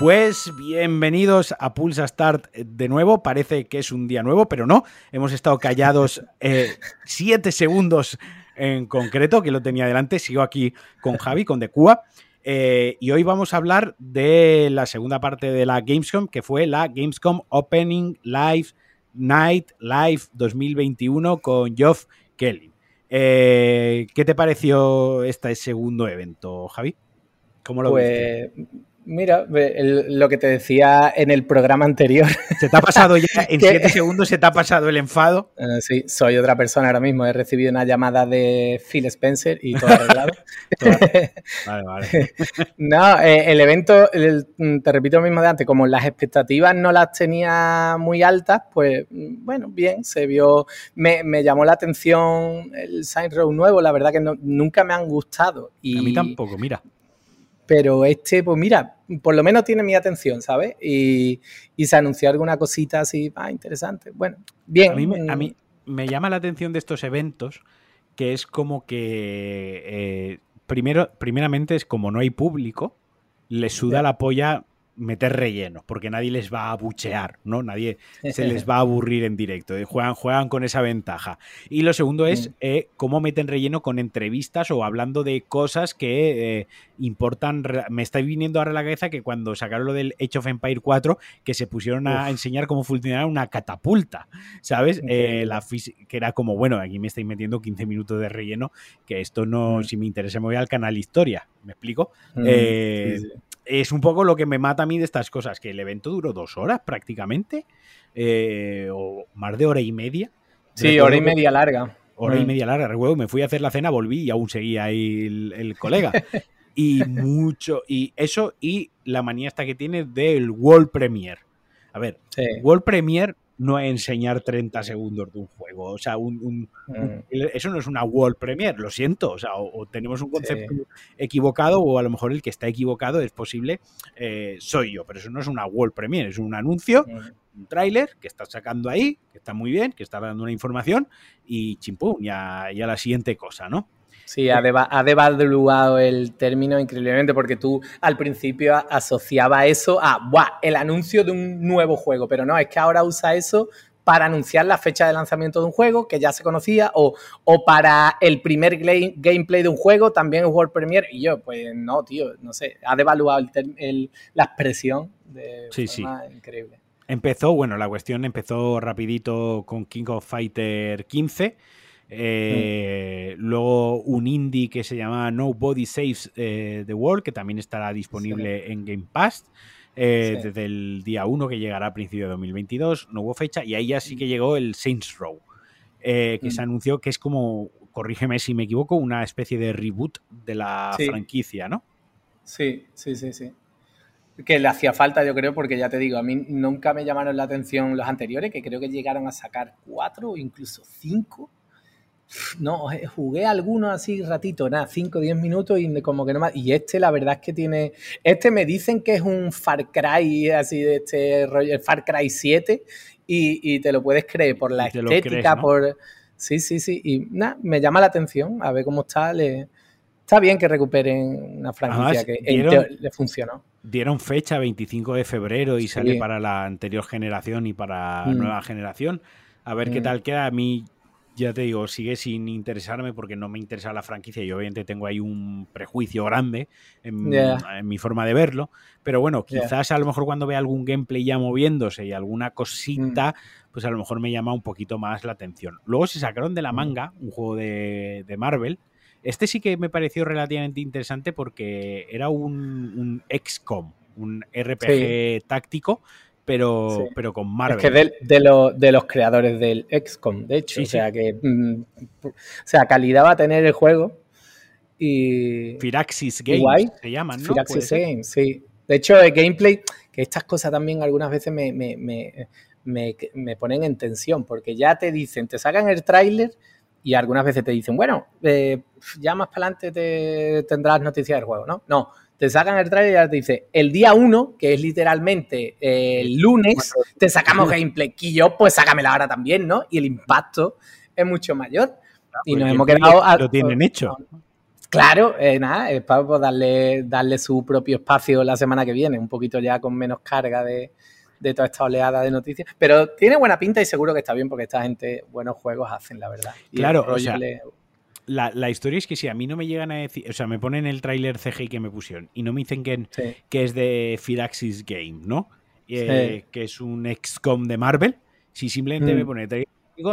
Pues bienvenidos a Pulsa Start de nuevo. Parece que es un día nuevo, pero no. Hemos estado callados eh, siete segundos en concreto, que lo tenía delante. Sigo aquí con Javi, con Decua. Eh, y hoy vamos a hablar de la segunda parte de la Gamescom, que fue la Gamescom Opening Live Night Live 2021 con Geoff Kelly. Eh, ¿Qué te pareció este segundo evento, Javi? ¿Cómo lo pues, Mira, lo que te decía en el programa anterior. Se te ha pasado ya, en siete segundos se te ha pasado el enfado. Eh, sí, soy otra persona ahora mismo. He recibido una llamada de Phil Spencer y todo arreglado. vale, vale. no, eh, el evento, te repito lo mismo de antes, como las expectativas no las tenía muy altas, pues bueno, bien, se vio. Me, llamó la atención el Sign Row nuevo, la verdad que nunca me han gustado. Y, A mí tampoco, mira pero este, pues mira, por lo menos tiene mi atención, ¿sabes? Y, se anunció alguna cosita así, ah, interesante. Bueno, bien. A mí, me, llama la atención de estos eventos que es como que, eh, primero, primeramente es como no hay público, le suda la polla meter relleno, porque nadie les va a buchear, ¿no? Nadie se les va a aburrir en directo. Eh, juegan, juegan con esa ventaja. Y lo segundo es eh, cómo meten relleno con entrevistas o hablando de cosas que eh, importan. Me está viniendo ahora a la cabeza que cuando sacaron lo del Age of Empire 4, que se pusieron a enseñar cómo funcionaba una catapulta, ¿sabes? la que era como, bueno, aquí me estáis metiendo 15 minutos de relleno, que esto no, mm. si me interesa, me voy al canal Historia. ¿Me explico? Mm, es un poco lo que me mata a mí de estas cosas, que el evento duró dos horas prácticamente, eh, o más de hora y media. Sí, hora y media larga. Hora y mm. media larga, recuerdo, me fui a hacer la cena, volví y aún seguía ahí el, colega. y mucho, y eso, y la manía esta que tiene del World Premiere. A ver, World Premiere no enseñar 30 segundos de un juego. O sea, un, mm. eso no es una World Premiere, lo siento. O sea, o, tenemos un concepto equivocado o a lo mejor el que está equivocado es posible, eh, soy yo, pero eso no es una World Premiere, es un anuncio, mm. un tráiler que está sacando ahí, que está muy bien, que está dando una información y chimpum, ya, ya la siguiente cosa, ¿no? Sí, ha, devaluado el término increíblemente porque tú al principio asociaba eso a ¡buah! el anuncio de un nuevo juego, pero no, es que ahora usa eso para anunciar la fecha de lanzamiento de un juego que ya se conocía o, o para el primer gameplay de un juego también es World Premiere y yo, pues no, tío, no sé, ha devaluado la expresión de sí, forma sí. increíble. Empezó, bueno, la cuestión empezó rapidito con King of Fighter 15 eh, luego un indie que se llama Nobody Saves eh, the World, que también estará disponible en Game Pass. Eh, desde el día 1 que llegará a principio de 2022, no hubo fecha, y ahí ya sí que llegó el Saints Row, que se mm. anunció que es como, corrígeme si me equivoco, una especie de reboot de la franquicia, ¿no? Sí, sí, sí, sí. Que le hacía falta, yo creo, porque ya te digo, a mí nunca me llamaron la atención los anteriores, que creo que llegaron a sacar cuatro o incluso cinco no, eh, jugué algunos así ratito, nada, 5 o 10 minutos y como que no más. Y este, la verdad es que tiene. Este me dicen que es un Far Cry, así de este rollo, el Far Cry 7, y, te lo puedes creer por la estética, por. Sí, sí, sí. Y nada, me llama la atención a ver cómo está. Le... Está bien que recuperen una franquicia que le funcionó. Dieron fecha 25 de febrero y sale para la anterior generación y para la mm. nueva generación. A ver qué mm. tal queda. A mí ya te digo, sigue sin interesarme porque no me interesa la franquicia y obviamente tengo ahí un prejuicio grande en, mi forma de verlo. Pero bueno, quizás a lo mejor cuando vea algún gameplay ya moviéndose y alguna cosita, mm. pues a lo mejor me llama un poquito más la atención. Luego se sacaron de la mm. manga un juego de, Marvel. Este sí que me pareció relativamente interesante porque era un, un XCOM, un RPG táctico pero, pero con Marvel. Es que de, de, de, los creadores del XCOM, de hecho. o sea que. Mm, o sea, calidad va a tener el juego. Y. Firaxis Games se llaman, ¿no? Firaxis Games, sí. De hecho, el gameplay, que estas cosas también algunas veces me, me, me, me, ponen en tensión, porque ya te dicen, te sacan el tráiler y algunas veces te dicen, bueno, eh, ya más para adelante te tendrás noticias del juego, ¿no? No, te sacan el trailer y ya te dice, el día 1, que es literalmente el lunes, te sacamos gameplay. Y yo, pues sácamela ahora también, ¿no? Y el impacto es mucho mayor. y nos hemos quedado... A, lo tienen hecho. Claro, eh, nada, es para pues, darle, darle su propio espacio la semana que viene, un poquito ya con menos carga de, de toda esta oleada de noticias. Pero tiene buena pinta y seguro que está bien porque esta gente buenos juegos hacen, la verdad. claro, o sea, la, historia es que si a mí no me llegan a decir, o sea, me ponen el tráiler CGI que me pusieron y no me dicen que, que es de Firaxis Game, ¿no? Eh, que es un XCOM de Marvel. Si simplemente me mm. pone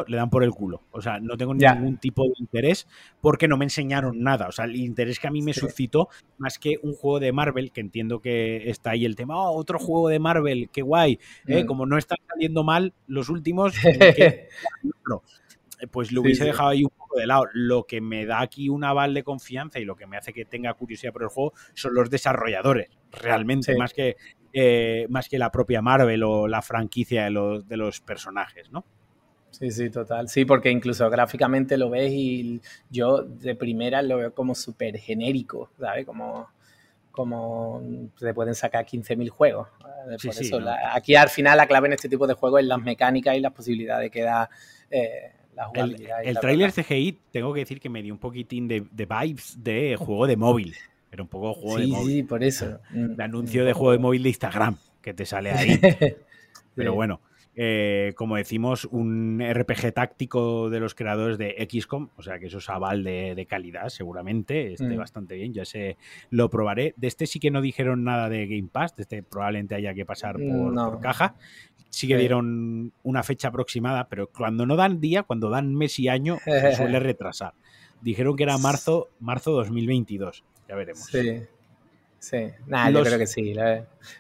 le dan por el culo. O sea, no tengo ningún tipo de interés porque no me enseñaron nada. O sea, el interés que a mí me suscitó, más que un juego de Marvel, que entiendo que está ahí el tema, oh, otro juego de Marvel, qué guay. ¿eh? Mm. Como no están saliendo mal los últimos, pues lo hubiese dejado ahí un poco de lado. Lo que me da aquí un aval de confianza y lo que me hace que tenga curiosidad por el juego son los desarrolladores, realmente, más que eh, más que la propia Marvel o la franquicia de los, de los personajes, ¿no? Sí, sí, total. Sí, porque incluso gráficamente lo ves y yo de primera lo veo como súper genérico, ¿sabes? Como, como se pueden sacar 15.000 juegos. Por eso, aquí al final la clave en este tipo de juegos es las mecánicas y las posibilidades que da eh, la jugabilidad. El, el trailer CGI, tengo que decir que me dio un poquitín de, vibes de juego de móvil. Era un poco juego de móvil. Sí, por eso. De anuncio de juego de móvil de Instagram que te sale ahí. Pero bueno, eh, como decimos, un RPG táctico de los creadores de XCOM, o sea que eso es aval de, calidad, seguramente, esté mm. bastante bien, ya sé, lo probaré. De este sí que no dijeron nada de Game Pass, de este probablemente haya que pasar por, caja. Sí que dieron una fecha aproximada, pero cuando no dan día, cuando dan mes y año, se suele retrasar. Dijeron que era marzo, marzo 2022, ya veremos. Sí. Sí, nada, yo creo que sí.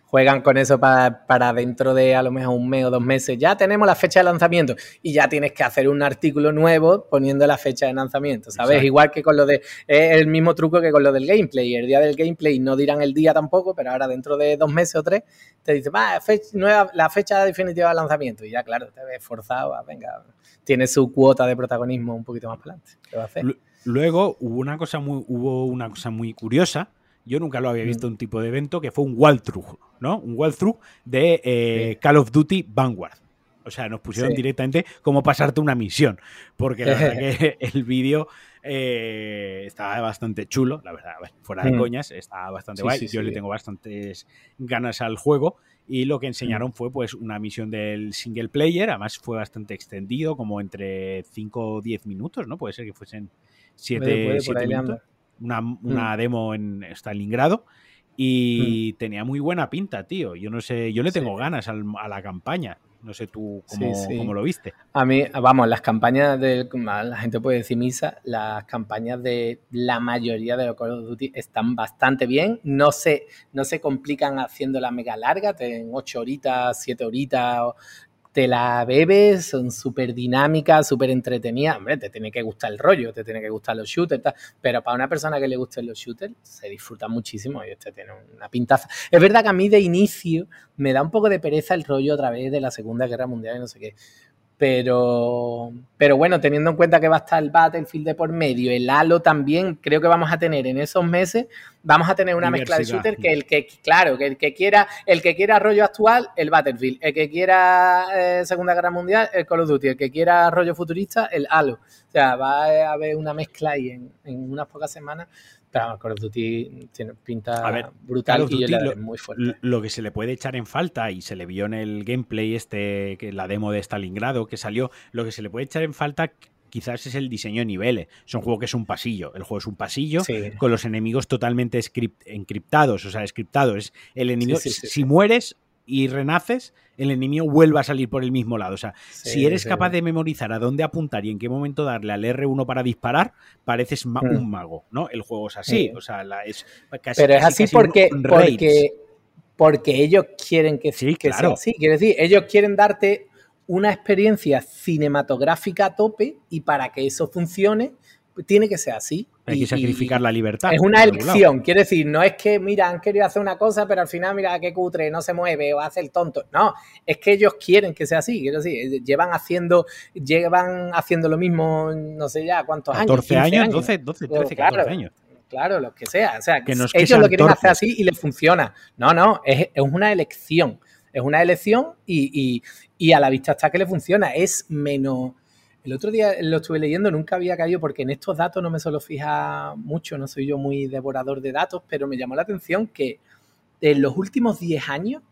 Juegan con eso para, dentro de a lo mejor un mes o dos meses. Ya tenemos la fecha de lanzamiento y ya tienes que hacer un artículo nuevo poniendo la fecha de lanzamiento, ¿sabes? Igual que con lo de. Es el mismo truco que con lo del gameplay. El día del gameplay no dirán el día tampoco, pero ahora dentro de dos meses o tres te dicen, va, nueva, la fecha definitiva de lanzamiento. Y ya, claro, te ves forzado a, venga, tiene su cuota de protagonismo un poquito más para adelante. Luego hubo una cosa muy, hubo una cosa muy curiosa yo nunca lo había visto un tipo de evento que fue un walkthrough, ¿no? Un walkthrough de eh, Call of Duty Vanguard. O sea, nos pusieron directamente cómo pasarte una misión. Porque la verdad que el vídeo eh, estaba bastante chulo, la verdad, fuera de mm. coñas, estaba bastante guay. Yo le tengo bastantes ganas al juego. Y lo que enseñaron mm. fue pues una misión del single player, además fue bastante extendido, como entre 5 o 10 minutos, ¿no? Puede ser que fuesen 7 minutos una, una mm. demo en Stalingrado y mm. tenía muy buena pinta, tío. Yo no sé, yo le tengo ganas a la campaña. No sé tú cómo, lo viste. A mí, vamos, las campañas de. La gente puede decir misa, las campañas de la mayoría de los Call of Duty están bastante bien. No se, no se complican haciendo la mega larga, en 8 horitas, 7 horitas te la bebes, son súper dinámicas, súper entretenidas. Hombre, te tiene que gustar el rollo, te tiene que gustar los shooters, pero para una persona que le gusten los shooters, se disfruta muchísimo y este tiene una pintaza. Es verdad que a mí de inicio me da un poco de pereza el rollo otra vez de la Segunda Guerra Mundial y no sé qué. Pero, pero bueno, teniendo en cuenta que va a estar el Battlefield de por medio, el Halo también, creo que vamos a tener en esos meses, vamos a tener una mezcla de shooter que el que, claro, que el que quiera, el que quiera rollo actual, el Battlefield, el que quiera eh, Segunda Guerra Mundial, el Call of Duty, el que quiera rollo futurista, el Halo. O sea, va a haber una mezcla ahí en, en unas pocas semanas Call of Duty tiene pinta brutal y lo, muy fuerte. Lo que se le puede echar en falta, y se le vio en el gameplay, este, que la demo de Stalingrado que salió, lo que se le puede echar en falta quizás es el diseño de niveles. Es un juego que es un pasillo. El juego es un pasillo con los enemigos totalmente encriptados, o sea, scriptados. el enemigo, si mueres, y renaces, el enemigo vuelve a salir por el mismo lado. O sea, si eres capaz de memorizar a dónde apuntar y en qué momento darle al R1 para disparar, pareces mm. un mago, ¿no? El juego es así, o sea, es casi, Pero es así porque, porque, porque, ellos quieren que, sí, que sea así. Quiere decir, ellos quieren darte una experiencia cinematográfica a tope y para que eso funcione, tiene que ser así. Hay que sacrificar la libertad. Es una elección, quiere decir, no es que, mira, han querido hacer una cosa, pero al final, mira, qué cutre, no se mueve o hace el tonto. No, es que ellos quieren que sea así, quiero decir, llevan haciendo, llevan haciendo lo mismo, no sé ya cuántos años. 14 años, 12, 12, 13, 14 años. Claro, lo que sea. O sea, que ellos lo quieren hacer así y les funciona. No, no, es, es una elección. Es una elección y, y, y a la vista está que le funciona. Es menos el otro día lo estuve leyendo, nunca había caído porque en estos datos no me suelo fijar mucho, no soy yo muy devorador de datos, pero me llamó la atención que en los últimos 10 años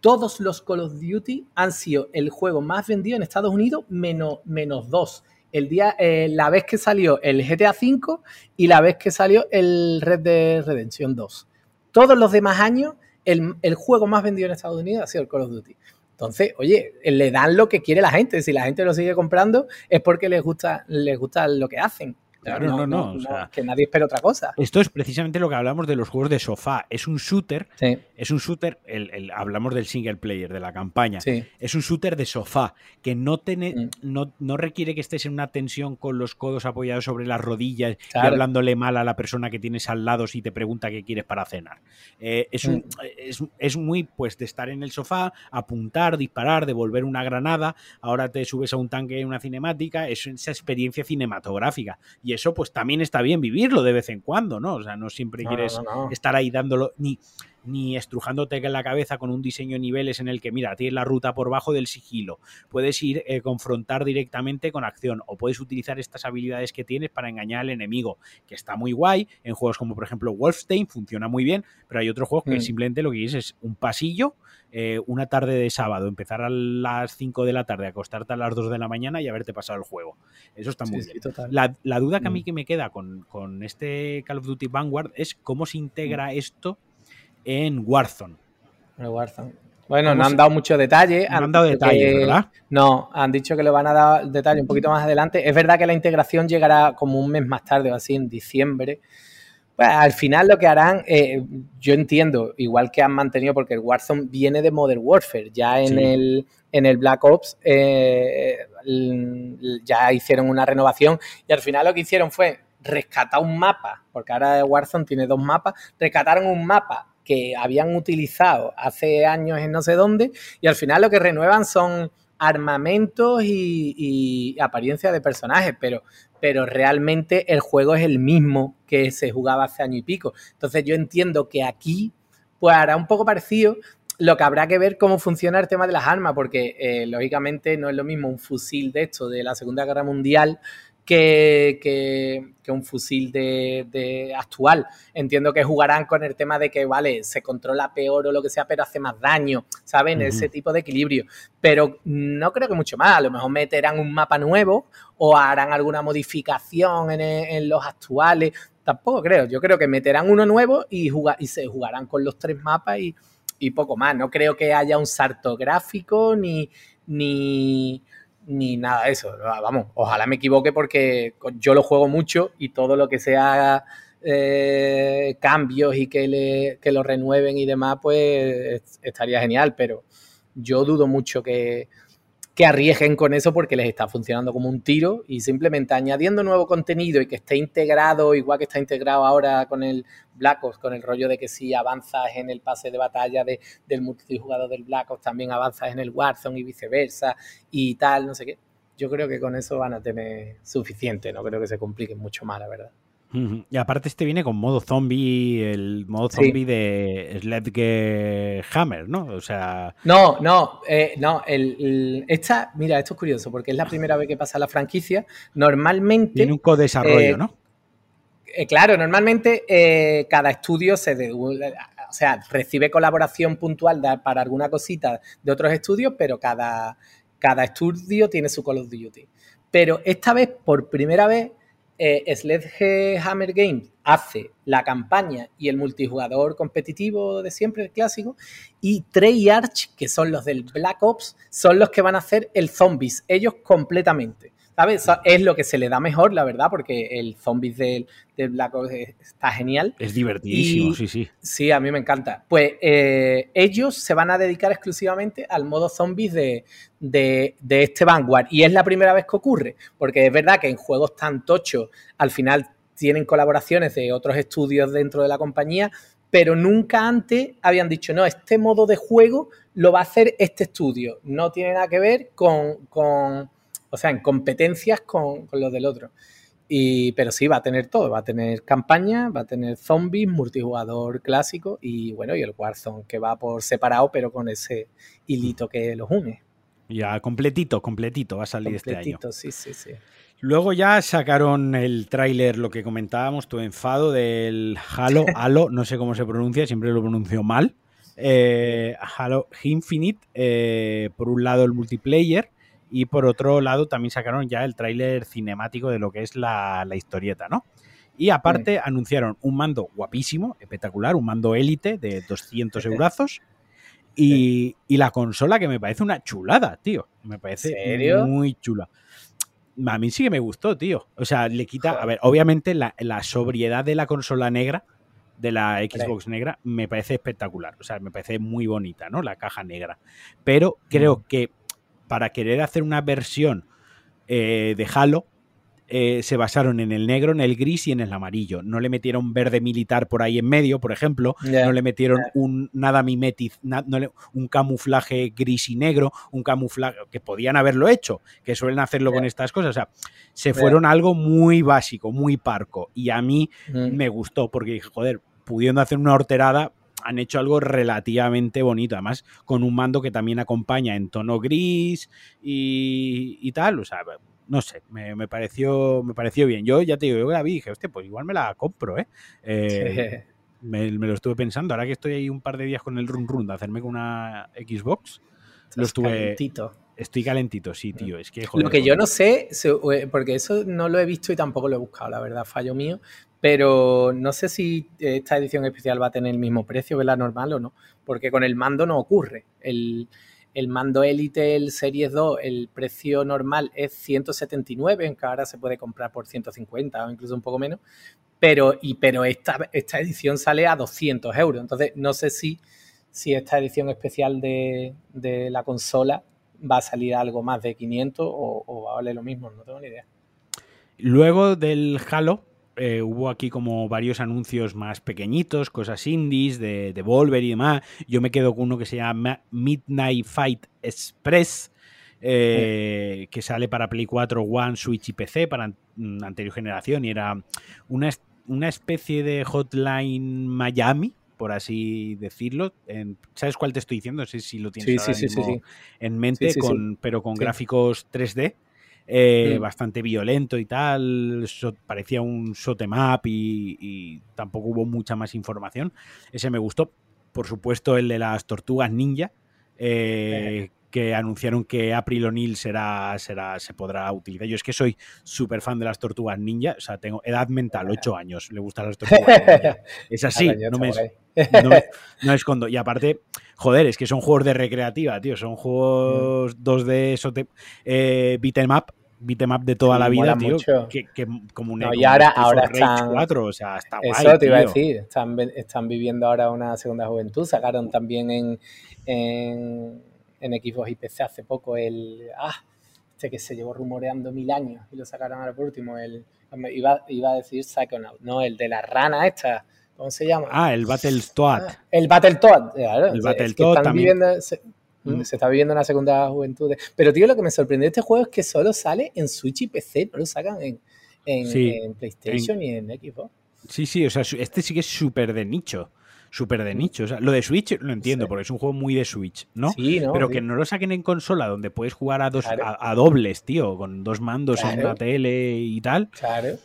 todos los Call of Duty han sido el juego más vendido en Estados Unidos menos, menos dos. El día, eh, la vez que salió el GTA V y la vez que salió el Red Dead Redemption 2. Todos los demás años, el, el juego más vendido en Estados Unidos ha sido el Call of Duty. Entonces, oye, le dan lo que quiere la gente. Si la gente lo sigue comprando es porque les gusta, les gusta lo que hacen. Claro, no, no. no, que nadie espera otra cosa. Esto es precisamente lo que hablamos de los juegos de sofá. Es un shooter. Es un shooter. El, hablamos del single player, de la campaña. Es un shooter de sofá que no, tiene, mm. no, no, requiere que estés en una tensión con los codos apoyados sobre las rodillas y hablándole mal a la persona que tienes al lado si te pregunta qué quieres para cenar. Eh, es, un, mm. es, muy, pues, de estar en el sofá, apuntar, disparar, devolver una granada. Ahora te subes a un tanque en una cinemática. Es esa experiencia cinematográfica. Y eso pues también está bien vivirlo de vez en cuando, ¿no? O sea, no siempre quieres estar ahí dándolo, ni, ni estrujándote en la cabeza con un diseño de niveles en el que, mira, tienes la ruta por bajo del sigilo, puedes ir a eh, confrontar directamente con acción o puedes utilizar estas habilidades que tienes para engañar al enemigo, que está muy guay, en juegos como por ejemplo Wolfstein funciona muy bien, pero hay otros juegos que mm. simplemente lo que quieres es un pasillo, eh, una tarde de sábado, empezar a las 5 de la tarde, acostarte a las 2 de la mañana y haberte pasado el juego. Eso está muy bien. la, duda que a mí mm. que me queda con, con, este Call of Duty Vanguard es cómo se integra mm. esto en Warzone. Bueno, no han dado mucho detalle. No han dado detalle, ¿verdad? No, han dicho que lo van a dar detalle un poquito más adelante. Es verdad que la integración llegará como un mes más tarde o así, en diciembre. Pues, al final lo que harán, eh, yo entiendo, igual que han mantenido, porque el Warzone viene de Modern Warfare, ya en, el, en el Black Ops eh, ya hicieron una renovación y al final lo que hicieron fue rescatar un mapa, porque ahora Warzone tiene dos mapas, rescataron un mapa que habían utilizado hace años en no sé dónde y al final lo que renuevan son armamentos y, apariencia de personajes, pero, pero realmente el juego es el mismo que se jugaba hace año y pico. Entonces yo entiendo que aquí pues hará un poco parecido, lo que habrá que ver cómo funciona el tema de las armas, porque eh, lógicamente no es lo mismo un fusil de esto de la Segunda Guerra Mundial que, un fusil de, actual. Entiendo que jugarán con el tema de que, vale, se controla peor o lo que sea, pero hace más daño, ¿saben? Ese tipo de equilibrio. Pero no creo que mucho más. A lo mejor meterán un mapa nuevo o harán alguna modificación en, los actuales. Tampoco creo. Yo creo que meterán uno nuevo y, y se jugarán con los tres mapas y, y poco más. No creo que haya un salto gráfico ni, ni ni nada de eso. Vamos, ojalá me equivoque porque yo lo juego mucho y todo lo que sea eh, cambios y que, le, que lo renueven y demás, pues estaría genial, pero yo dudo mucho que, que arriesguen con eso porque les está funcionando como un tiro y simplemente añadiendo nuevo contenido y que esté integrado, igual que está integrado ahora con el Black Ops, con el rollo de que si avanzas en el pase de batalla de, del multijugador del Black Ops, también avanzas en el Warzone y viceversa y tal, no sé qué. Yo creo que con eso van a tener suficiente, no creo que se compliquen mucho más, la verdad. Y aparte este viene con modo zombie, el modo zombie de Sledgehammer, ¿no? O sea... No, no, eh, no, el, esta, mira, esto es curioso porque es la primera vez que pasa la franquicia. Normalmente... Tiene un co-desarrollo, eh, ¿no? Eh, claro, normalmente cada estudio se... o sea, recibe colaboración puntual para alguna cosita de otros estudios, pero cada, cada estudio tiene su Call of Duty. Pero esta vez, por primera vez, eh, Sledgehammer Games hace la campaña y el multijugador competitivo de siempre, el clásico, y Treyarch, que son los del Black Ops, son los que van a hacer el Zombies, ellos completamente. ¿Sabes? Es lo que se le da mejor, la verdad, porque el Zombies del, Black Ops está genial. Es divertidísimo, sí, sí. Sí, a mí me encanta. Pues eh, ellos se van a dedicar exclusivamente al modo Zombies de, de, este Vanguard. Y es la primera vez que ocurre, porque es verdad que en juegos tan tochos al final tienen colaboraciones de otros estudios dentro de la compañía, pero nunca antes habían dicho, no, este modo de juego lo va a hacer este estudio. No tiene nada que ver con o sea, en competencias con, con los del otro. Y, pero sí, va a tener todo, va a tener campaña, va a tener zombies, multijugador clásico y bueno, y el Warzone que va por separado, pero con ese hilito que los une. Ya completito, completito va a salir este año. sí, sí, sí. Luego ya sacaron el tráiler, lo que comentábamos, tu enfado del Halo, Halo, no sé cómo se pronuncia, siempre lo pronuncio mal. Eh, Halo Infinite, eh, por un lado el multiplayer y por otro lado también sacaron ya el tráiler cinemático de lo que es la, historieta, ¿no? Y aparte anunciaron un mando guapísimo, espectacular, un mando élite de 200 eurazos. Y, la consola que me parece una chulada, tío. Me parece muy chula. A mí sí que me gustó, tío. O sea, le quita. A ver, obviamente la, sobriedad de la consola negra, de la Xbox negra, me parece espectacular. O sea, me parece muy bonita, ¿no? La caja negra. Pero creo que para querer hacer una versión eh, de Halo, eh, se basaron en el negro, en el gris y en el amarillo. No le metieron verde militar por ahí en medio, por ejemplo. No le metieron un nada mimetiz, un camuflaje gris y negro, un camuflaje que podían haberlo hecho, que suelen hacerlo con estas cosas. O sea, se fueron a algo muy básico, muy parco. Y a mí mm. me gustó porque dije, joder, pudiendo hacer una horterada, han hecho algo relativamente bonito, además con un mando que también acompaña en tono gris y, y tal, o sea, no sé, me, pareció, me pareció bien. Yo ya te digo, yo la vi y dije, hostia, pues igual me la compro, ¿eh? eh me, lo estuve pensando, ahora que estoy ahí un par de días con el run run de hacerme con una Xbox, lo estuve... Calentito. Estoy calentito, sí, tío. Es que, lo que yo no sé, eh, porque eso no lo he visto y tampoco lo he buscado, la verdad, fallo mío, pero no sé si esta edición especial va a tener el mismo precio que la normal o no, porque con el mando no ocurre. El, mando Elite, el Series 2, el precio normal es 179, aunque ahora se puede comprar por 150 o incluso un poco menos. Pero, y, pero esta, edición sale a 200 euros. Entonces, no sé si, esta edición especial de, la consola va a salir algo más de 500 o, o va a valer lo mismo. No tengo ni idea. Luego del Halo, eh, hubo aquí como varios anuncios más pequeñitos, cosas indies de, de Volver y demás. Yo me quedo con uno que se llama Midnight Fight Express. Eh, que sale para Play 4, One, Switch y PC para anterior generación y era una, una especie de Hotline Miami, por así decirlo. ¿Sabes cuál te estoy diciendo? No sé si lo tienes en mente, con, pero con gráficos 3D. Eh, mm. bastante violento y tal, parecía un shotemap y, y tampoco hubo mucha más información. Ese me gustó. Por supuesto, el de las tortugas ninja, eh, que anunciaron que April O'Neil será, será, se podrá utilizar. Yo es que soy súper fan de las tortugas ninja, o sea, tengo edad mental, 8 años, le gustan las tortugas ninja. Es así, no me, no, escondo. Y aparte, joder, es que son juegos de recreativa, tío, son juegos 2D, eso eh, beat'em up, beat'em up de toda la vida, tío, que, como un y ahora, ahora están, 4, o sea, está guay, Eso te iba a decir, están, están viviendo ahora una segunda juventud, sacaron también en, en, en Xbox y PC hace poco el, ah, este que se llevó rumoreando mil años y lo sacaron ahora por último, el, iba, iba a decir Psychonaut, no, el de la rana esta, ¿Cómo se llama? Ah, el Battletoad. Ah, el Battletoad, claro. El Battletoad también. Mm. se, está viviendo una segunda juventud. Pero, tío, lo que me sorprendió de este juego es que solo sale en Switch y PC, no lo sacan en, en, PlayStation y en Xbox. Sí, sí, o sea, este sí que es súper de nicho. Súper de nicho. O sea, lo de Switch lo entiendo, porque es un juego muy de Switch, ¿no? Sí, ¿no? Pero que no lo saquen en consola, donde puedes jugar a dos a, dobles, tío, con dos mandos en una tele y tal. Claro.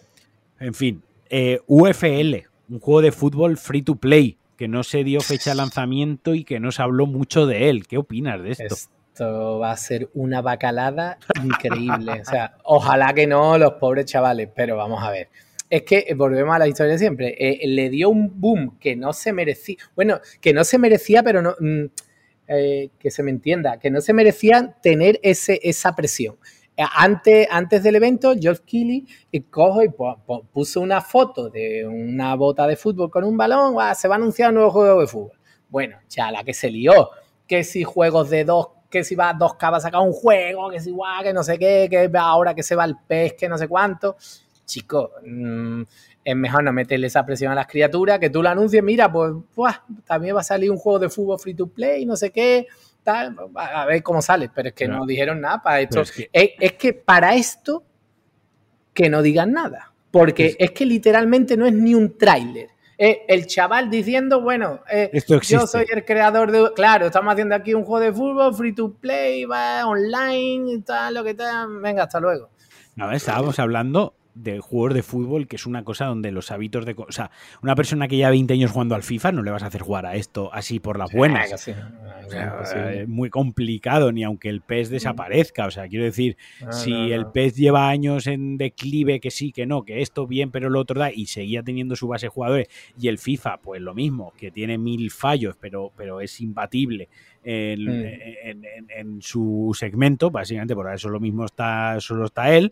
En fin. Eh, UFL, un juego de fútbol free to play, que no se dio fecha de lanzamiento y que no se habló mucho de él. ¿Qué opinas de esto? Esto va a ser una bacalada increíble. o sea, ojalá que no los pobres chavales, pero vamos a ver. Es que eh, volvemos a la historia de siempre. Eh, le dio un boom que no se merecía. Bueno, que no se merecía, pero no. Mm, eh, que se me entienda, que no se merecía tener ese, esa presión. Antes, del evento, Geoff Keighley eh, cojo y puso una foto de una bota de fútbol con un balón, se va a anunciar un nuevo juego de fútbol. Bueno, ya la que se lió, que si juegos de dos, que si va a 2K va a sacar un juego, que si guau, que no sé qué, que ahora que se va el pez, que no sé cuánto. Chicos, mm, es mejor no meterle esa presión a las criaturas, que tú lo anuncies, mira, pues también va a salir un juego de fútbol free to play, no sé qué a ver cómo sale, pero es que no, dijeron nada para esto. Es que... para esto, que no digan nada, porque es, que literalmente no es ni un tráiler. el chaval diciendo, bueno, eh, yo soy el creador de... Claro, estamos haciendo aquí un juego de fútbol, free to play, va online tal, lo que tal. Venga, hasta luego. No, estábamos hablando de juegos de fútbol, que es una cosa donde los hábitos de... O sea, una persona que lleva 20 años jugando al FIFA no le vas a hacer jugar a esto así por las buenas. es muy complicado, ni aunque el PES mm. desaparezca. O sea, quiero decir, si el PES lleva años en declive, que sí, que no, que esto bien, pero lo otro da, y seguía teniendo su base de jugadores, y el FIFA, pues lo mismo, que tiene mil fallos, pero, pero es imbatible. En, mm. en, su segmento, básicamente por eso lo mismo está, solo está él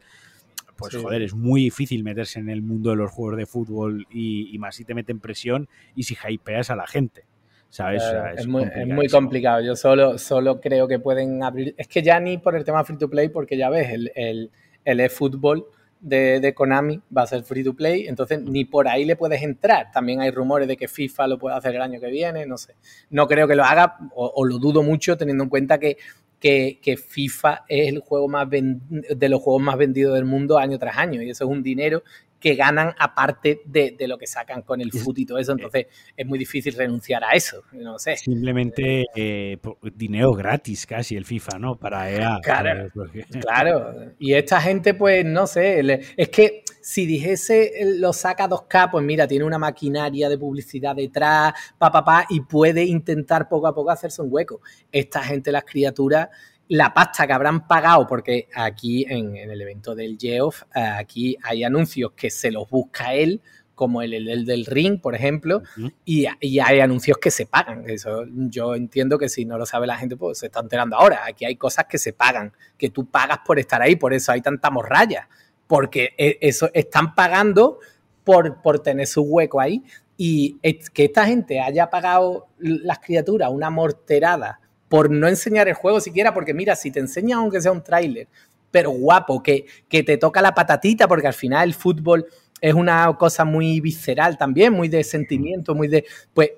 pues joder, es muy difícil meterse en el mundo de los juegos de fútbol y, más si te meten presión y si hypeas a la gente. ¿Sabes? es, muy, complicado. Yo solo, solo creo que pueden abrir. Es que ya ni por el tema free to play, porque ya ves, el, el, el eFootball de, de, Konami va a ser free to play, entonces ni por ahí le puedes entrar. También hay rumores de que FIFA lo puede hacer el año que viene, no sé. No creo que lo haga, o lo dudo mucho, teniendo en cuenta que que, FIFA es el juego más de los juegos más vendidos del mundo año tras año y eso es un dinero que ganan aparte de, lo que sacan con el fut y todo eso, entonces es muy difícil renunciar a eso, no sé. Simplemente eh, dinero gratis casi el FIFA, ¿no? Para EA. Claro, claro, y esta gente pues no sé, es que si dijese lo saca 2K, pues mira, tiene una maquinaria de publicidad detrás, pa, pa, pa, y puede intentar poco a poco hacerse un hueco. Esta gente, las criaturas, la pasta que habrán pagado, porque aquí en, el evento del Geoff, eh, aquí hay anuncios que se los busca él, como el, el, del ring, por ejemplo, y, hay anuncios que se pagan. Eso yo entiendo que si no lo sabe la gente, pues se está enterando ahora. Aquí hay cosas que se pagan, que tú pagas por estar ahí, por eso hay tanta morralla, porque e, eso están pagando por, por tener su hueco ahí. Y que esta gente haya pagado las criaturas una morterada por no enseñar el juego siquiera, porque mira, si te enseña aunque sea un tráiler, pero guapo, que, que te toca la patatita, porque al final el fútbol es una cosa muy visceral también, muy de sentimiento, muy de... Pues,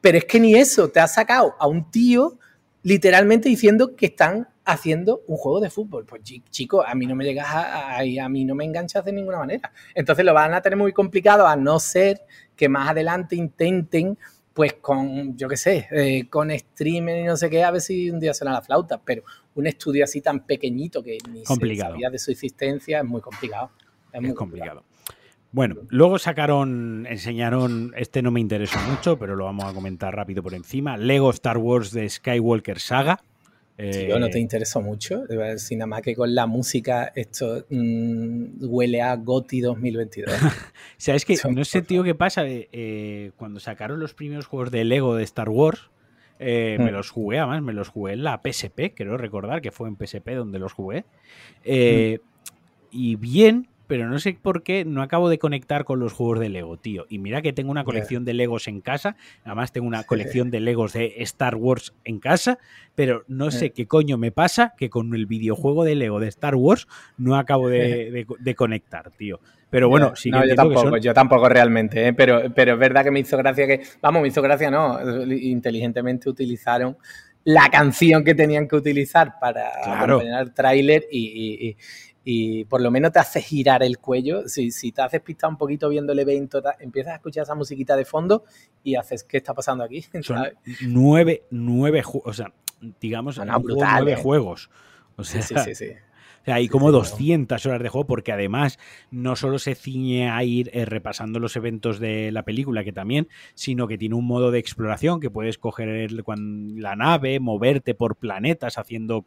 pero es que ni eso, te ha sacado a un tío literalmente diciendo que están haciendo un juego de fútbol. Pues chicos, a mí no me llegas a, a, mí no me enganchas de ninguna manera. Entonces lo van a tener muy complicado a no ser que más adelante intenten pues con, yo qué sé, eh, con streaming y no sé qué, a ver si un día suena la flauta, pero un estudio así tan pequeñito que ni complicado. sabía de su existencia es muy complicado. Es, muy complicado. Bueno, luego sacaron, enseñaron, este no me interesa mucho, pero lo vamos a comentar rápido por encima, Lego Star Wars de Skywalker Saga. Tío, ¿no te eh, interesó mucho? Si nada más que con la música esto mm, huele a GOTI 2022. ¿Sabes que No sé, tío, qué pasa. Eh, cuando sacaron los primeros juegos de Lego de Star Wars, eh, me mm. los jugué, además, me los jugué en la PSP, creo recordar que fue en PSP donde los jugué. Mm. Y bien, pero no sé por qué no acabo de conectar con los juegos de Lego, tío. Y mira que tengo una colección de Legos en casa, además tengo una colección de Legos de Star Wars en casa, pero no sé qué coño me pasa que con el videojuego de Lego de Star Wars no acabo de, conectar, tío. Pero bueno, sí no, yo tampoco, yo tampoco realmente, ¿eh? pero, pero es verdad que me hizo gracia que, vamos, me hizo gracia, no, inteligentemente utilizaron la canción que tenían que utilizar para acompañar el tráiler y, y por lo menos te hace girar el cuello. Si, si te haces pista un poquito viendo el evento, empiezas a escuchar esa musiquita de fondo y haces, ¿qué está pasando aquí? Son nueve, nueve, o sea, digamos, nueve juegos. O sea, sí, sí, sí. O sea, hay como 200 horas de juego porque además no solo se ciñe a ir eh, repasando los eventos de la película, que también, sino que tiene un modo de exploración que puedes coger la nave, moverte por planetas haciendo...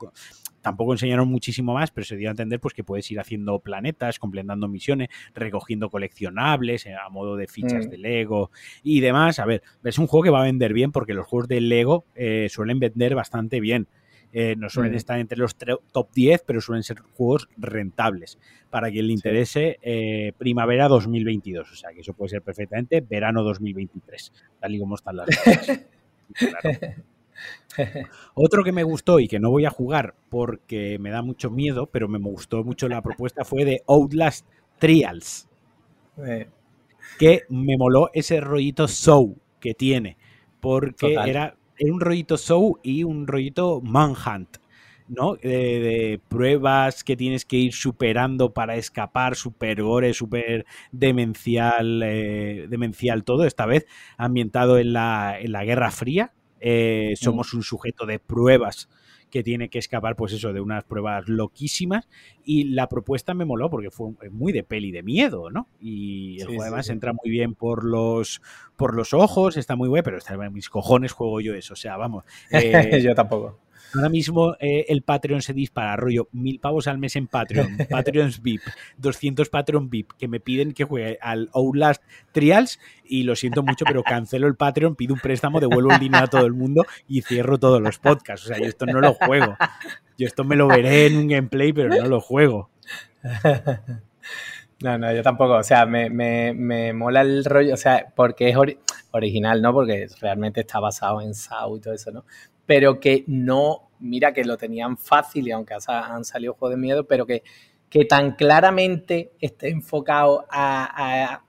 Tampoco enseñaron muchísimo más, pero se dio a entender pues, que puedes ir haciendo planetas, completando misiones, recogiendo coleccionables eh, a modo de fichas mm. de Lego y demás. A ver, es un juego que va a vender bien porque los juegos de Lego eh, suelen vender bastante bien. Eh, no suelen estar entre los top 10, pero suelen ser juegos rentables. Para quien le interese, eh, primavera 2022. O sea, que eso puede ser perfectamente verano 2023, tal y como están las cosas. Otro que me gustó y que no voy a jugar porque me da mucho miedo, pero me gustó mucho la propuesta fue de Outlast Trials. Eh. Que me moló ese rollito show que tiene. Porque era un rollito show y un rollito manhunt. ¿no? de pruebas que tienes que ir superando para escapar, super gore, super demencial, eh, demencial todo, esta vez ambientado en la, en la Guerra Fría. Eh, mm. somos un sujeto de pruebas que tiene que escapar, pues eso, de unas pruebas loquísimas. Y la propuesta me moló porque fue muy de peli de miedo, ¿no? Y el juego además entra muy bien por los, por los ojos, está muy bueno, pero está en mis cojones juego yo eso. O sea, vamos. Eh, yo tampoco. Ahora mismo eh, el Patreon se dispara, rollo, mil pavos al mes en Patreon, Patreons VIP, 200 Patreon VIP, que me piden que juegue al Outlast Trials y lo siento mucho, pero cancelo el Patreon, pido un préstamo, devuelvo el dinero a todo el mundo y cierro todos los podcasts. O sea, yo esto no lo juego. Yo esto me lo veré en un gameplay, pero no lo juego. No, no, yo tampoco. O sea, me, me, mola el rollo, o sea, porque es original, ¿no? Porque realmente está basado en SAO y todo eso, ¿no? Pero que no, mira que lo tenían fácil y aunque han salido juegos de miedo, pero que, que tan claramente esté enfocado a,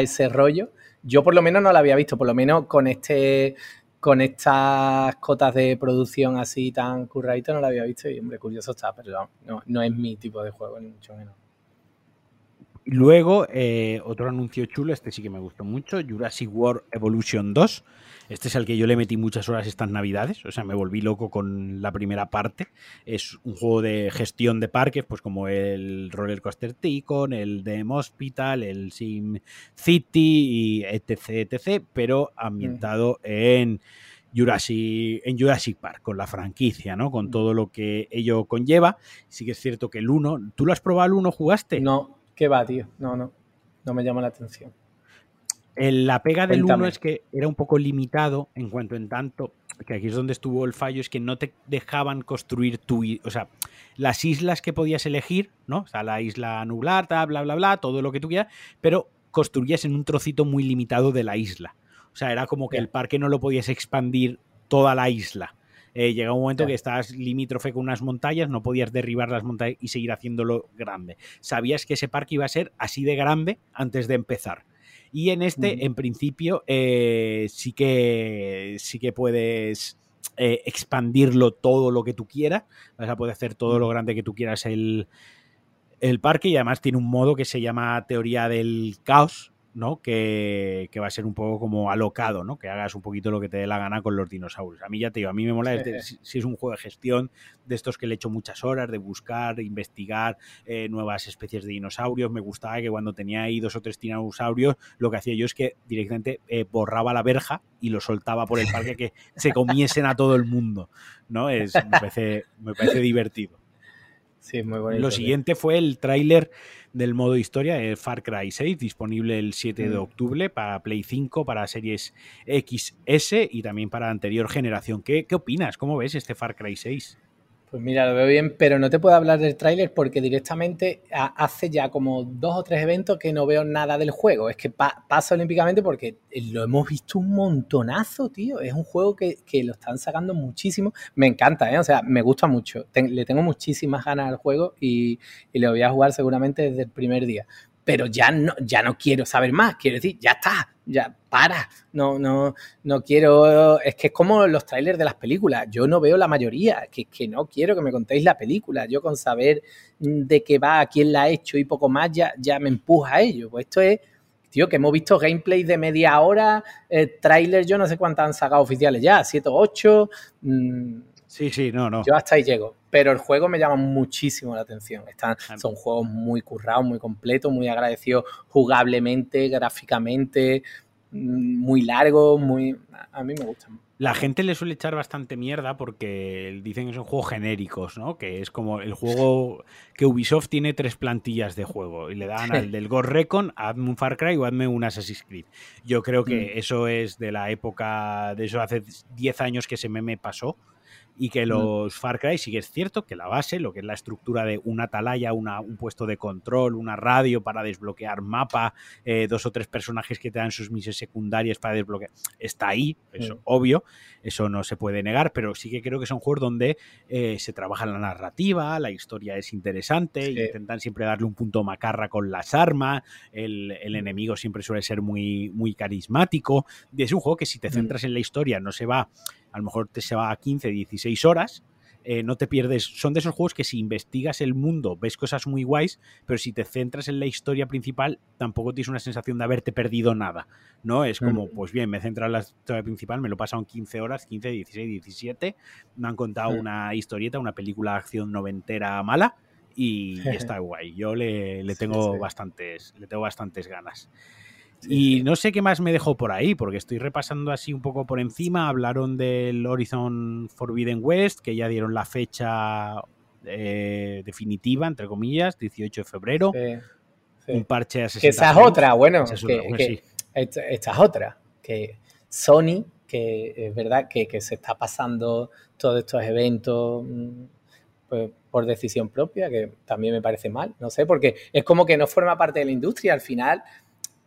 ese rollo, yo por lo menos no lo había visto, por lo menos con este con estas cotas de producción así tan curradito no lo había visto y hombre, curioso está, pero no, no es mi tipo de juego, ni mucho menos. Luego, eh, otro anuncio chulo, este sí que me gustó mucho, Jurassic World Evolution 2. Este es el que yo le metí muchas horas estas navidades, o sea, me volví loco con la primera parte. Es un juego de gestión de parques, pues como el Roller Coaster Tycoon, el Dem Hospital, el Sim City y etc, etc, pero ambientado en... Jurassic, en Jurassic Park, con la franquicia, ¿no? Con todo lo que ello conlleva. Sí que es cierto que el 1, ¿tú lo has probado el 1, jugaste? No, ¿qué va, tío? No, no, no me llama la atención la pega del 1 es que era un poco limitado en cuanto en tanto, que aquí es donde estuvo el fallo, es que no te dejaban construir tu... O sea, las islas que podías elegir, ¿no? O sea, la isla nublar, bla, bla, bla, todo lo que tú quieras, pero construías en un trocito muy limitado de la isla. O sea, era como que el parque no lo podías expandir toda la isla. Eh, llega un momento que estás limítrofe con unas montañas, no podías derribar las montañas y seguir haciéndolo grande. Sabías que ese parque iba a ser así de grande antes de empezar. Y en este, en principio, eh, sí, que, sí que puedes eh, expandirlo todo lo que tú quieras. Vas a poder hacer todo lo grande que tú quieras el, el parque y además tiene un modo que se llama teoría del caos, ¿no? Que, va a ser un poco como alocado, ¿no? Que hagas un poquito lo que te dé la gana con los dinosaurios. A mí ya te digo, a mí me mola si, es un juego de gestión de estos que le echo muchas horas, de buscar, investigar eh, nuevas especies de dinosaurios. Me gustaba que cuando tenía ahí dos o tres dinosaurios, lo que hacía yo es que directamente eh, borraba la verja y lo soltaba por el parque que se comiesen a todo el mundo, ¿no? Es, me, parece, me parece divertido. Sí, muy bonito. Lo siguiente fue el tráiler del modo historia, el Far Cry 6, disponible el 7 de mm. octubre para Play 5, para series XS y también para anterior generación. ¿Qué, qué opinas? ¿Cómo ves este Far Cry 6? Pues mira, lo veo bien, pero no te puedo hablar del tráiler porque directamente hace ya como dos o tres eventos que no veo nada del juego. Es que pasa olímpicamente porque lo hemos visto un montonazo, tío. Es un juego que, lo están sacando muchísimo. Me encanta, ¿eh? O sea, me gusta mucho. le tengo muchísimas ganas al juego y, y lo voy a jugar seguramente desde el primer día pero ya no, ya no quiero saber más. Quiero decir, ya está, ya para. No, no, no quiero. Es que es como los trailers de las películas. Yo no veo la mayoría, que, que no quiero que me contéis la película. Yo con saber de qué va, quién la ha hecho y poco más, ya, ya me empuja a ello. Pues esto es. Tío, que hemos visto gameplay de media hora, eh, trailers, yo no sé cuántas han sacado oficiales ya, 7 o 8. Sí, sí, no, no. Yo hasta ahí llego. Pero el juego me llama muchísimo la atención. Están, son juegos muy currados, muy completos, muy agradecidos jugablemente, gráficamente, mm, muy largos, muy. A mí me gustan. La gente le suele echar bastante mierda porque dicen que son juegos genéricos, ¿no? Que es como el juego que Ubisoft tiene tres plantillas de juego y le dan al del Ghost Recon, hazme un Far Cry o hazme un Assassin's Creed. Yo creo que mm. eso es de la época, de eso hace 10 años que ese meme pasó y que los Far Cry sí que es cierto que la base, lo que es la estructura de una atalaya, una, un puesto de control, una radio para desbloquear mapa, eh, dos o tres personajes que te dan sus misiones secundarias para desbloquear, está ahí, eso obvio, eso no se puede negar, pero sí que creo que son juegos donde eh, se trabaja la narrativa, la historia es interesante, intentan siempre darle un punto macarra con las armas, el, enemigo siempre suele ser muy, muy carismático, y es un juego que si te centras en la historia no se va a lo mejor te se va a 15, 16 horas eh, no te pierdes. Son de esos juegos que si investigas el mundo ves cosas muy guays, pero si te centras en la historia principal, tampoco tienes una sensación de haberte perdido nada. ¿No? Es como, mm. pues bien, me he centrado en la historia principal, me lo he pasado en 15 horas, 15, 16, 17. Me han contado mm. una historieta, una película de acción noventera mala y está guay. Yo le, tengo bastantes, le tengo bastantes ganas y no sé qué más me dejó por ahí, porque estoy repasando así un poco por encima. Hablaron del Horizon Forbidden West, que ya dieron la fecha eh, definitiva, entre comillas, 18 de febrero. Un parche a 60 Que esa es otra, bueno, que, esta, es otra. Que Sony, que es verdad que, se está pasando todos estos eventos mm, pues, por decisión propia, que también me parece mal, no sé, porque es como que no forma parte de la industria. Al final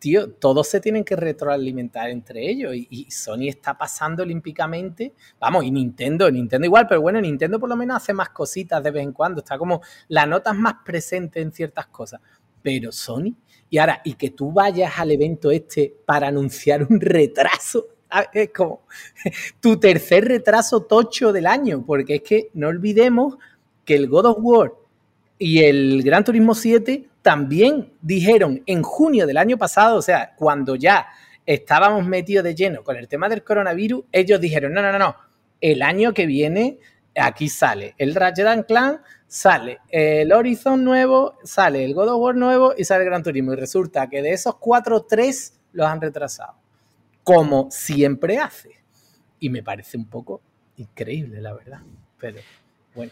tío, todos se tienen que retroalimentar entre ellos y, Sony está pasando olímpicamente, vamos, y Nintendo, Nintendo igual, pero bueno, Nintendo por lo menos hace más cositas de vez en cuando, está como la nota es más presente en ciertas cosas, pero Sony, y ahora, y que tú vayas al evento este para anunciar un retraso, es como tu tercer retraso tocho del año, porque es que no olvidemos que el God of War y el Gran Turismo 7 también dijeron en junio del año pasado, o sea, cuando ya estábamos metidos de lleno con el tema del coronavirus, ellos dijeron, no, no, no, no, el año que viene aquí sale el Ratchet Clan, sale el Horizon nuevo, sale el God of War nuevo y sale el Gran Turismo. Y resulta que de esos cuatro, tres los han retrasado, como siempre hace. Y me parece un poco increíble, la verdad. Pero bueno.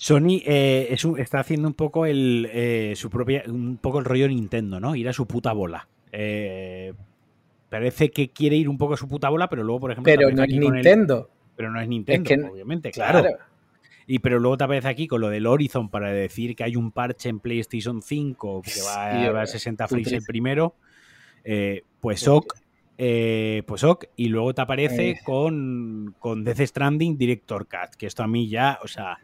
Sony eh, está haciendo un poco el eh, su propia un poco el rollo Nintendo, ¿no? Ir a su puta bola. Eh, parece que quiere ir un poco a su puta bola, pero luego, por ejemplo, pero no es Nintendo. pero no es Nintendo, obviamente, claro. Y pero luego te aparece aquí con lo del Horizon para decir que hay un parche en PlayStation 5 que va, a 60 frames el primero. pues ok, pues ok, y luego te aparece con, con Death Stranding Director Cut, que esto a mí ya, o sea,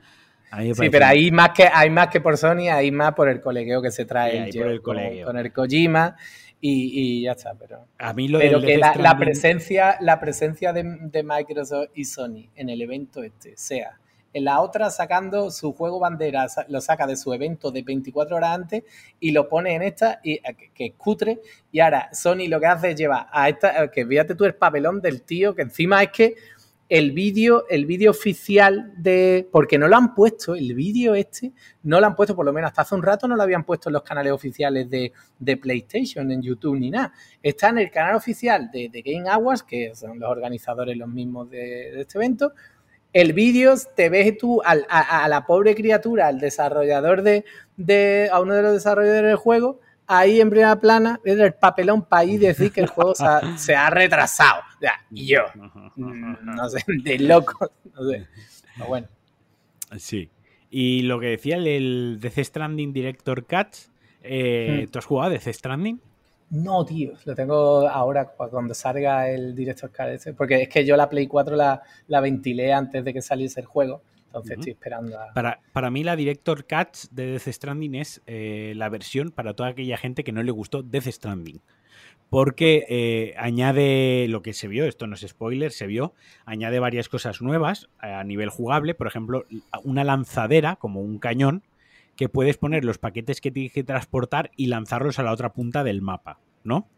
Sí, pero ahí más que hay más que por Sony, hay más por el colegueo que se trae con, el Kojima y, ya está. Pero, a mí lo pero que la, presencia, la presencia de, Microsoft y Sony en el evento este sea en la otra sacando su juego bandera, lo saca de su evento de 24 horas antes y lo pone en esta, y, que, es cutre, y ahora Sony lo que hace es llevar a esta, que fíjate tú el papelón del tío, que encima es que el vídeo, el vídeo oficial de. Porque no lo han puesto, el vídeo este, no lo han puesto, por lo menos hasta hace un rato no lo habían puesto en los canales oficiales de, PlayStation, en YouTube ni nada. Está en el canal oficial de, Game Awards, que son los organizadores los mismos de, este evento. El vídeo te ves tú a, la pobre criatura, al desarrollador de, de. a uno de los desarrolladores del juego ahí en primera plana es el papelón para ahí decir que el juego se ha, retrasado. Y yo, no sé, de loco, no sé. bueno. Sí. Y lo que decía el, DC Stranding Director Cuts, eh, hmm. ¿tú has jugado DC Stranding? No, tío, lo tengo ahora cuando salga el Director Cut porque es que yo la Play 4 la, la ventilé antes de que saliese el juego entonces estoy esperando a... Para, para mí la Director Cuts de Death Stranding es eh, la versión para toda aquella gente que no le gustó Death Stranding. Porque eh, añade lo que se vio, esto no es spoiler, se vio, añade varias cosas nuevas a nivel jugable, por ejemplo, una lanzadera como un cañón que puedes poner los paquetes que tienes que transportar y lanzarlos a la otra punta del mapa, ¿no?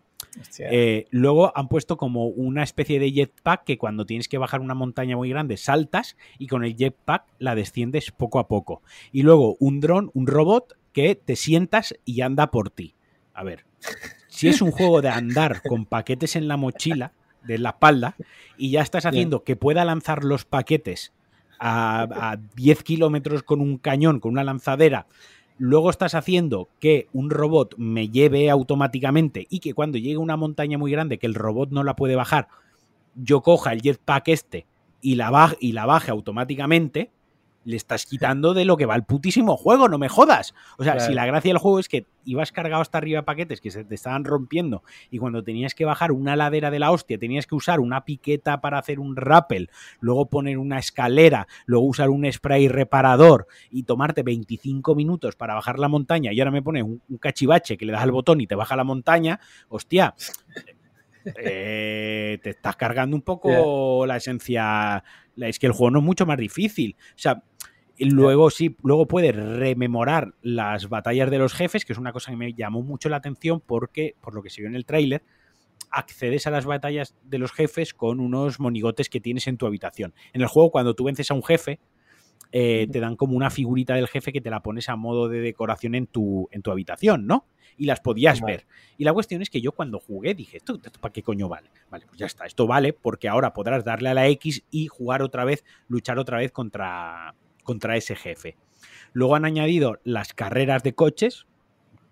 Eh, luego han puesto como una especie de jetpack que cuando tienes que bajar una montaña muy grande saltas y con el jetpack la desciendes poco a poco. Y luego un dron, un robot que te sientas y anda por ti. A ver, si es un juego de andar con paquetes en la mochila, de la espalda, y ya estás haciendo que pueda lanzar los paquetes a, a 10 kilómetros con un cañón, con una lanzadera, luego estás haciendo que un robot me lleve automáticamente y que cuando llegue a una montaña muy grande que el robot no la puede bajar, yo coja el jetpack este y la, y la baje automáticamente, le estás quitando de lo que va el putísimo juego, no me jodas. O sea, si la gracia del juego es que ibas cargado hasta arriba paquetes que se te estaban rompiendo y cuando tenías que bajar una ladera de la hostia tenías que usar una piqueta para hacer un rappel, luego poner una escalera, luego usar un spray reparador y tomarte 25 minutos para bajar la montaña y ahora me pone un, cachivache que le das al botón y te baja la montaña, hostia. Eh, te estás cargando un poco la esencia. Es que el juego no es mucho más difícil. O sea, luego sí, luego puedes rememorar las batallas de los jefes, que es una cosa que me llamó mucho la atención porque, por lo que se vio en el tráiler, accedes a las batallas de los jefes con unos monigotes que tienes en tu habitación. En el juego, cuando tú vences a un jefe, eh, te dan como una figurita del jefe que te la pones a modo de decoración en tu, en tu habitación, ¿no? Y las podías ver. Y la cuestión es que yo cuando jugué dije, ¿esto, para qué coño vale? Vale, pues ya está, esto vale porque ahora podrás darle a la X y jugar otra vez, luchar otra vez contra, contra ese jefe. Luego han añadido las carreras de coches,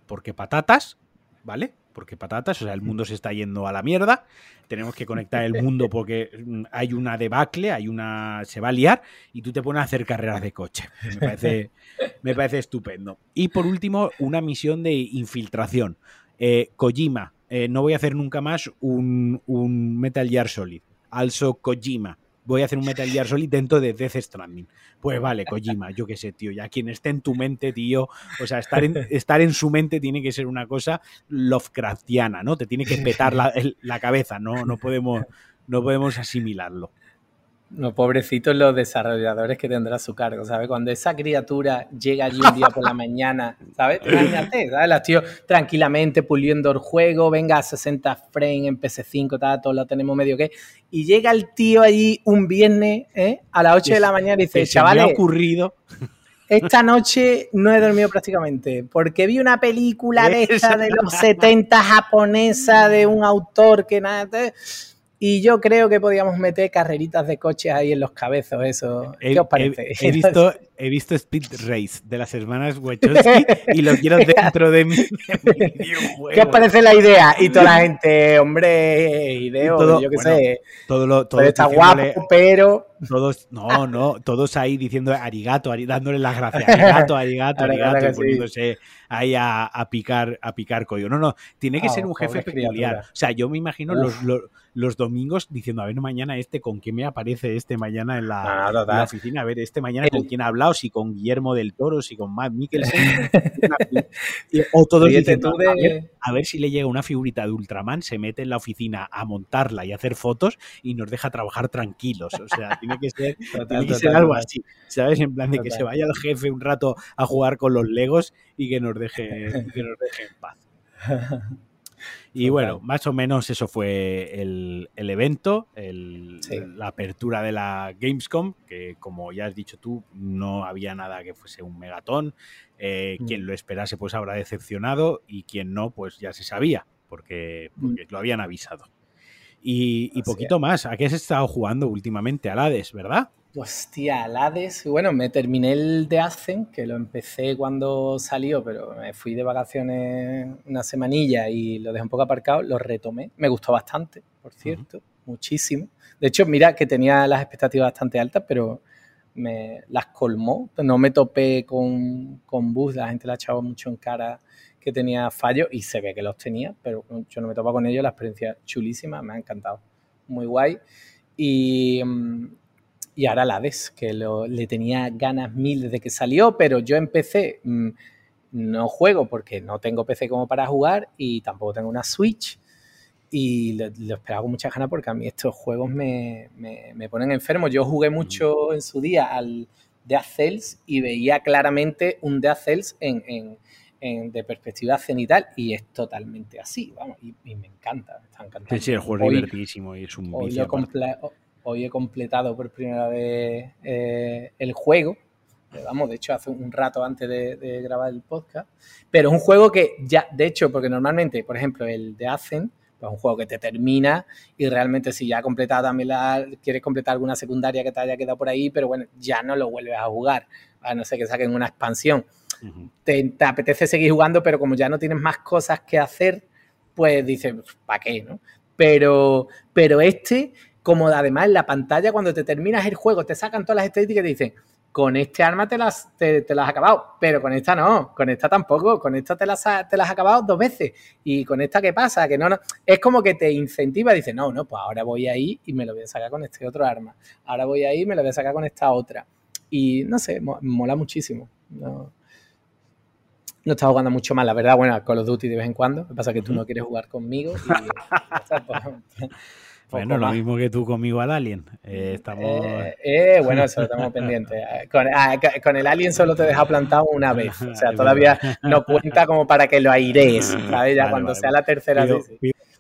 porque patatas, ¿vale? Porque patatas, o sea, el mundo se está yendo a la mierda, tenemos que conectar el mundo porque mm, hay una debacle, hay una. se va a liar y tú te pones a hacer carreras de coche. Me parece, me parece estupendo. Y por último, una misión de infiltración. Eh, Kojima, eh, no voy a hacer nunca más un, un Metal Gear Solid. Also Kojima voy a hacer un Metal Gear Solid dentro de Death Stranding. Pues vale, Kojima, yo qué sé, tío, ya quien esté en tu mente, tío, o sea, estar en, estar en su mente tiene que ser una cosa Lovecraftiana, ¿no? Te tiene que petar la, la cabeza, no, no, podemos, no podemos asimilarlo. No, pobrecitos los desarrolladores que tendrá a su cargo, ¿sabes? Cuando esa criatura llega allí un día por la mañana, ¿sabes? Imagínate, ¿sabes? Las tío tranquilamente puliendo el juego, venga a 60 frames en PC5, tal, todo lo tenemos medio que. Y llega el tío allí un viernes, ¿eh? A las 8 de la mañana y dice, chavales. ha ocurrido. Esta noche no he dormido prácticamente porque vi una película de esa de los 70 japonesa de un autor que nada. Y yo creo que podíamos meter carreritas de coches ahí en los cabezos, eso. ¿Qué os parece? He, visto, he visto Speed Race de las hermanas Wachowski y lo quiero dentro de mi, ¿Qué os parece la idea? Y toda la gente, hombre, ideo, yo qué sé. Todo lo, todo está guapo, pero. Todos, no, no, todos ahí diciendo arigato, dándole las gracias. Arigato, arigato, arigato, poniéndose ahí a, picar, a picar collo. No, no, tiene que ah, ser un jefe peculiar. O sea, yo me imagino los, los, domingos diciendo, a ver, mañana este, ¿con qué me aparece este mañana en la, oficina? A ver, este mañana con quién ha hablado, si con Guillermo del Toro, si con Matt Mikkelsen. o todos diciendo, a, ver, si le llega una figurita de Ultraman, se mete en la oficina a montarla y hacer fotos y nos deja trabajar tranquilos. O sea, tiene que ser, tiene que ser algo así, ¿sabes? En plan de que se vaya el jefe un rato a jugar con los Legos y que nos deje, que nos deje en paz. Y bueno, más o menos eso fue el, evento, la apertura de la Gamescom, que como ya has dicho tú, no había nada que fuese un megatón. Eh, mm. Quien lo esperase pues habrá decepcionado y quien no, pues ya se sabía, porque, mm. lo habían avisado. Y, poquito más. ¿A qué has estado jugando últimamente? Al Hades, ¿verdad? Hostia, al Hades. Bueno, me terminé el de Ascen, que lo empecé cuando salió, pero me fui de vacaciones una semanilla y lo dejé un poco aparcado. Lo retomé. Me gustó bastante, por cierto, muchísimo. De hecho, mira que tenía las expectativas bastante altas, pero me las colmó. No me topé con, con bus, la gente la echaba mucho en cara que tenía fallos y se ve que los tenía, pero yo no me topa con ellos, la experiencia chulísima, me ha encantado, muy guay. Y, mm, y ahora la ves, que le tenía ganas mil desde que salió, pero yo empecé, mm, no juego porque no tengo PC como para jugar y tampoco tengo una Switch y lo, esperaba con muchas ganas porque a mí estos juegos me, me, ponen enfermo. Yo jugué mucho en su día al Death Cells y veía claramente un Death Cells en de perspectiva cenital y es totalmente así, vamos, y, me encanta, me está encantando. Sí, el juego es divertidísimo y es un hoy, hoy he completado por primera vez eh, el juego, eh, vamos, de hecho hace un rato antes de, grabar el podcast, pero es un juego que ya, de hecho, porque normalmente, por ejemplo, el de Azen, pues un juego que te termina y realmente si ya has completado también la, quieres completar alguna secundaria que te haya quedado por ahí, pero bueno, ya no lo vuelves a jugar, a no ser que saquen una expansión te, apetece seguir jugando, pero como ya no tienes más cosas que hacer, pues dices, ¿para qué? ¿no? Pero, pero este, como además en la pantalla, cuando te terminas el juego, te sacan todas las estadísticas y te dicen, con este arma te las, te, las has acabado, pero con esta no, con esta tampoco, con esta te las, te las has acabado dos veces. Y con esta, ¿qué pasa? Que no, no, es como que te incentiva, dice, no, no, pues ahora voy ahí y me lo voy a sacar con este otro arma. Ahora voy ahí y me lo voy a sacar con esta otra. Y no sé, mola muchísimo. No, no estaba jugando mucho más, la verdad. Bueno, Call of Duty de vez en cuando. Lo que pasa es que tú no quieres jugar conmigo. Bueno, lo mismo que tú conmigo al Alien. Eh, estamos... Eh, bueno, eso lo estamos pendientes. Ah, con, el Alien solo te deja plantado una vez. O sea, todavía no cuenta como para que lo airees. ¿sabes? Ya cuando sea la tercera pido,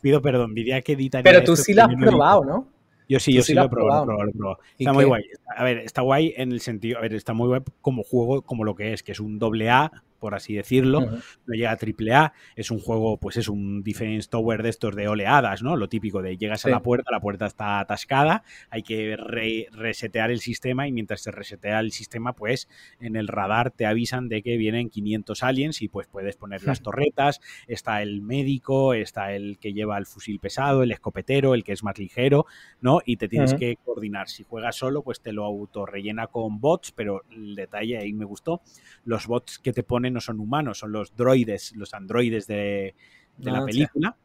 pido, perdón, diría que editaría Pero tú sí lo has probado, ¿no? Yo sí, yo sí, lo he probado, Está muy guay. A ver, está guay en el sentido, a ver, está muy guay como juego, como lo que es, que es un doble A por así decirlo. No llega a triple A, es un juego, pues es un defense tower de estos de oleadas, ¿no? Lo típico de llegas a la puerta, la puerta está atascada, hay que resetear el sistema y mientras se resetea el sistema, pues en el radar te avisan de que vienen 500 aliens y pues puedes poner las torretas, está el médico, está el que lleva el fusil pesado, el escopetero, el que es más ligero, ¿no? Y te tienes que coordinar. Si juegas solo, pues te lo auto rellena con bots, pero el detalle ahí me gustó, los bots que te ponen no son humanos, son los droides, los androides de, la ah, película.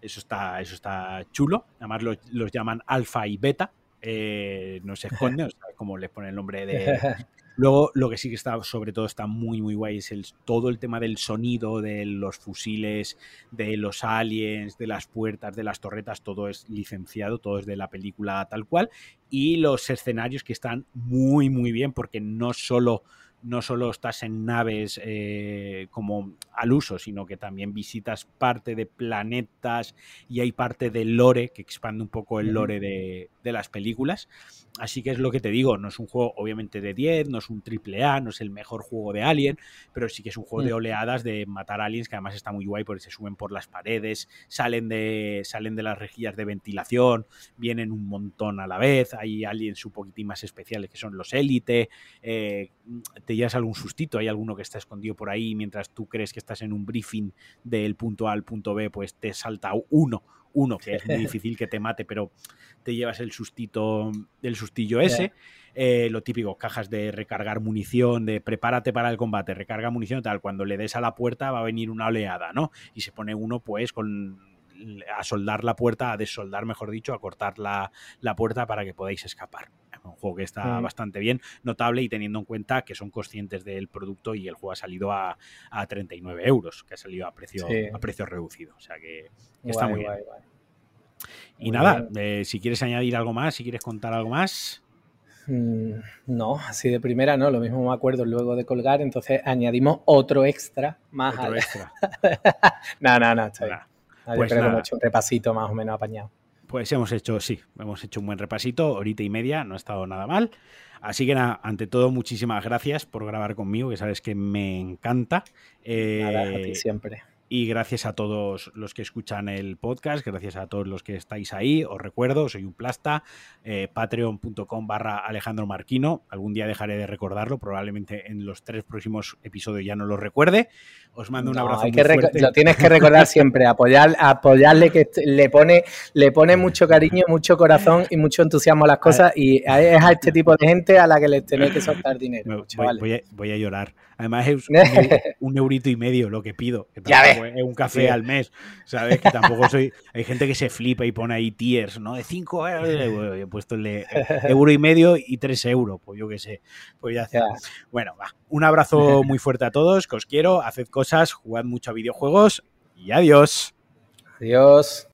Eso está, eso está chulo. Además los, llaman alfa y beta. Eh, no se esconde, o sea, como les pone el nombre de... Luego, lo que sí que está, sobre todo, está muy, muy guay es el, todo el tema del sonido, de los fusiles, de los aliens, de las puertas, de las torretas, todo es licenciado, todo es de la película tal cual. Y los escenarios que están muy, muy bien, porque no solo no solo estás en naves eh, como al uso, sino que también visitas parte de planetas y hay parte del lore que expande un poco el lore de, de las películas. Así que es lo que te digo, no es un juego obviamente de 10, no es un triple A, no es el mejor juego de Alien, pero sí que es un juego de mm. oleadas de matar aliens que además está muy guay porque se suben por las paredes, salen de, salen de las rejillas de ventilación, vienen un montón a la vez, hay aliens un poquitín más especiales que son los élite, eh, te llevas algún sustito, hay alguno que está escondido por ahí mientras tú crees que estás en un briefing del punto A al punto B, pues te salta uno uno, que es muy difícil que te mate, pero te llevas el sustito, el sustillo ese. Eh, lo típico, cajas de recargar munición, de prepárate para el combate, recarga munición, tal. Cuando le des a la puerta va a venir una oleada, ¿no? Y se pone uno, pues, con a soldar la puerta, a desoldar, mejor dicho, a cortar la, puerta para que podáis escapar. Es un juego que está mm. bastante bien, notable y teniendo en cuenta que son conscientes del producto y el juego ha salido a, a 39 euros, que ha salido a precio, a precio reducido. O sea que, está muy bien. Y nada, eh, si quieres añadir algo más, si quieres contar algo más. Mm, no, así de primera no, lo mismo me acuerdo luego de colgar, entonces añadimos otro extra más. Otro extra. no, no, no, está bien. Pues creo que hemos hecho un repasito más o menos apañado. Pues hemos hecho, sí, hemos hecho un buen repasito, horita y media, no ha estado nada mal. Así que nada, ante todo, muchísimas gracias por grabar conmigo, que sabes que me encanta. nada, a ti eh, siempre. Y gracias a todos los que escuchan el podcast, gracias a todos los que estáis ahí. Os recuerdo, soy un plasta, eh, patreon.com barra Alejandro Marquino. Algún día dejaré de recordarlo, probablemente en los tres próximos episodios ya no lo recuerde. Os mando un abrazo. Hay que Lo tienes que recordar siempre, apoyar, apoyarle que le pone, le pone mucho cariño, mucho corazón y mucho entusiasmo a las cosas. Y es a este tipo de gente a la que les tenéis que soltar dinero. voy a llorar. Además es un, eurito y medio lo que pido. Que es un café al mes. ¿Sabes? Que tampoco soy. Hay gente que se flipa y pone ahí tiers, ¿no? De 5 euros. He puesto el de euro y medio y 3 euros. Pues yo qué sé. Pues ya, Bueno, va. Un abrazo muy fuerte a todos. Que os quiero. Haced cosas. Jugad mucho a videojuegos. Y adiós. Adiós.